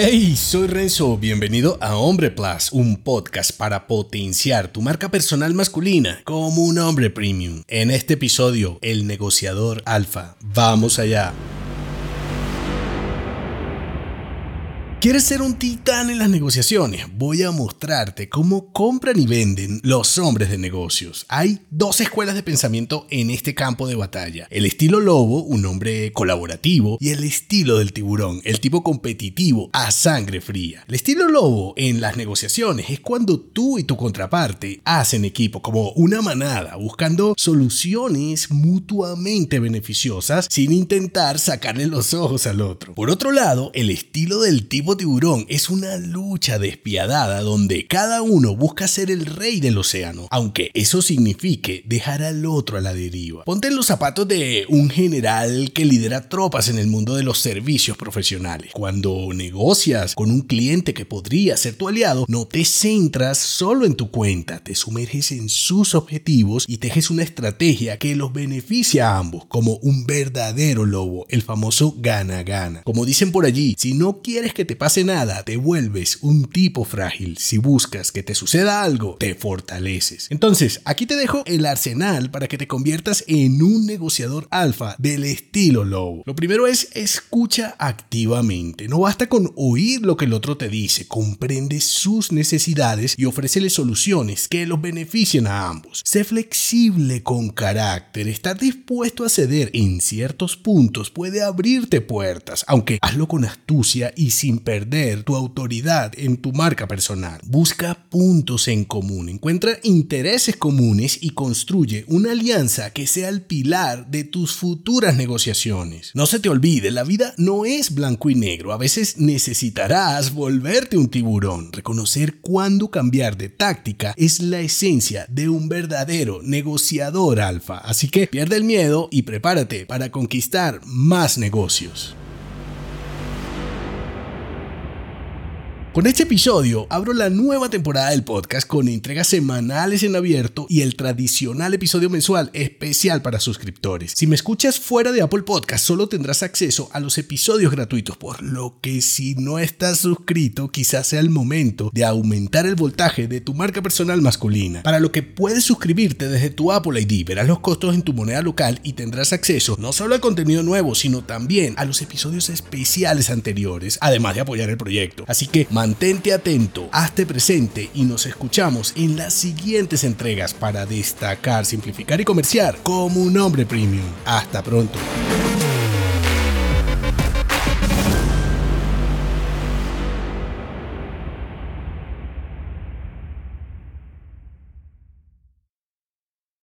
Hey, soy Renzo, bienvenido a Hombre Plus, un podcast para potenciar tu marca personal masculina como un hombre premium. En este episodio, el negociador alfa. Vamos allá. ¿Quieres ser un titán en las negociaciones? Voy a mostrarte cómo compran y venden los hombres de negocios. Hay dos escuelas de pensamiento en este campo de batalla. El estilo lobo, un hombre colaborativo, y el estilo del tiburón, el tipo competitivo a sangre fría. El estilo lobo en las negociaciones es cuando tú y tu contraparte hacen equipo como una manada, buscando soluciones mutuamente beneficiosas sin intentar sacarle los ojos al otro. Por otro lado, el estilo del tipo tiburón es una lucha despiadada donde cada uno busca ser el rey del océano, aunque eso signifique dejar al otro a la deriva. Ponte en los zapatos de un general que lidera tropas en el mundo de los servicios profesionales. Cuando negocias con un cliente que podría ser tu aliado, no te centras solo en tu cuenta, te sumerges en sus objetivos y tejes una estrategia que los beneficia a ambos, como un verdadero lobo, el famoso gana-gana. Como dicen por allí, si no quieres que te pase nada, te vuelves un tipo frágil. Si buscas que te suceda algo, te fortaleces. Entonces, aquí te dejo el arsenal para que te conviertas en un negociador alfa del estilo low. Lo primero es escucha activamente. No basta con oír lo que el otro te dice, comprende sus necesidades y ofrécele soluciones que los beneficien a ambos. Sé flexible con carácter. Estar dispuesto a ceder en ciertos puntos puede abrirte puertas, aunque hazlo con astucia y sin perder tu autoridad en tu marca personal. Busca puntos en común, encuentra intereses comunes y construye una alianza que sea el pilar de tus futuras negociaciones. No se te olvide, la vida no es blanco y negro. A veces necesitarás volverte un tiburón. Reconocer cuándo cambiar de táctica es la esencia de un verdadero negociador alfa. Así que pierde el miedo y prepárate para conquistar más negocios. Con este episodio abro la nueva temporada del podcast con entregas semanales en abierto y el tradicional episodio mensual especial para suscriptores. Si me escuchas fuera de Apple Podcast solo tendrás acceso a los episodios gratuitos, por lo que si no estás suscrito quizás sea el momento de aumentar el voltaje de tu marca personal masculina. Para lo que puedes suscribirte desde tu Apple ID, verás los costos en tu moneda local y tendrás acceso no solo al contenido nuevo, sino también a los episodios especiales anteriores, además de apoyar el proyecto. Así que Mantente atento, hazte presente y nos escuchamos en las siguientes entregas para destacar, simplificar y comerciar como un hombre premium. Hasta pronto.